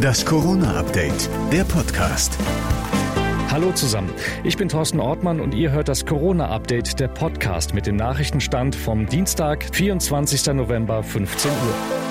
Das Corona-Update, der Podcast. Hallo zusammen, ich bin Thorsten Ortmann und ihr hört das Corona-Update, der Podcast mit dem Nachrichtenstand vom Dienstag, 24. November, 15 Uhr.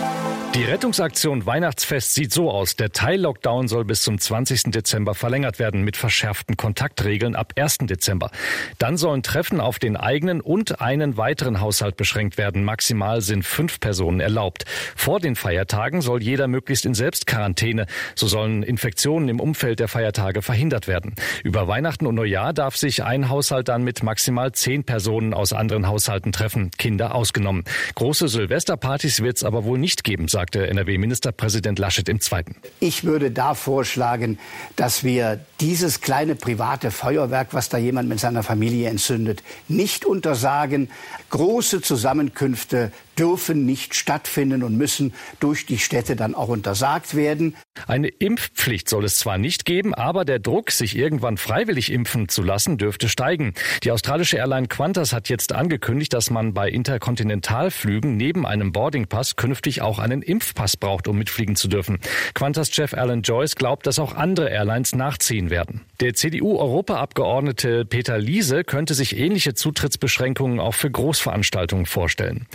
Die Rettungsaktion Weihnachtsfest sieht so aus. Der Teil-Lockdown soll bis zum 20. Dezember verlängert werden mit verschärften Kontaktregeln ab 1. Dezember. Dann sollen Treffen auf den eigenen und einen weiteren Haushalt beschränkt werden. Maximal sind fünf Personen erlaubt. Vor den Feiertagen soll jeder möglichst in Selbstquarantäne. So sollen Infektionen im Umfeld der Feiertage verhindert werden. Über Weihnachten und Neujahr darf sich ein Haushalt dann mit maximal zehn Personen aus anderen Haushalten treffen, Kinder ausgenommen. Große Silvesterpartys wird es aber wohl nicht geben, sagte NRW-Ministerpräsident Laschet im Zweiten. Ich würde da vorschlagen, dass wir dieses kleine private Feuerwerk, was da jemand mit seiner Familie entzündet, nicht untersagen. Große Zusammenkünfte dürfen nicht stattfinden und müssen durch die Städte dann auch untersagt werden. Eine Impfpflicht soll es zwar nicht geben, aber der Druck, sich irgendwann freiwillig impfen zu lassen, dürfte steigen. Die australische Airline Qantas hat jetzt angekündigt, dass man bei Interkontinentalflügen neben einem Boardingpass künftig auch einen Impfpass braucht, um mitfliegen zu dürfen. Qantas-Chef Alan Joyce glaubt, dass auch andere Airlines nachziehen werden. Der CDU-Europaabgeordnete Peter Liese könnte sich ähnliche Zutrittsbeschränkungen auch für Großveranstaltungen vorstellen.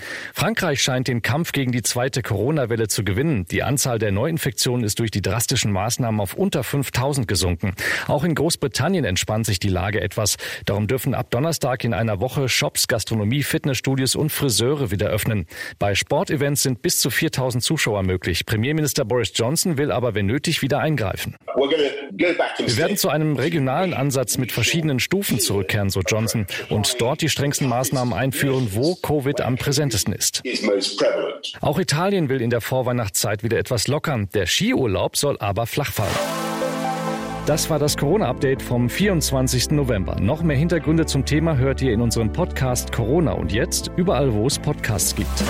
Frankreich scheint den Kampf gegen die zweite Corona-Welle zu gewinnen. Die Anzahl der Neuinfektionen ist durch die drastischen Maßnahmen auf unter 5000 gesunken. Auch in Großbritannien entspannt sich die Lage etwas. Darum dürfen ab Donnerstag in einer Woche Shops, Gastronomie, Fitnessstudios und Friseure wieder öffnen. Bei Sportevents sind bis zu 4000 Zuschauer möglich. Premierminister Boris Johnson will aber, wenn nötig, wieder eingreifen. Wir werden zu einem regionalen Ansatz mit verschiedenen Stufen zurückkehren, so Johnson, und dort die strengsten Maßnahmen einführen, wo Covid am präsentesten ist. Auch Italien will in der Vorweihnachtszeit wieder etwas lockern. Der Skiurlaub soll aber flach fallen. Das war das Corona-Update vom 24. November. Noch mehr Hintergründe zum Thema hört ihr in unserem Podcast Corona und jetzt überall, wo es Podcasts gibt.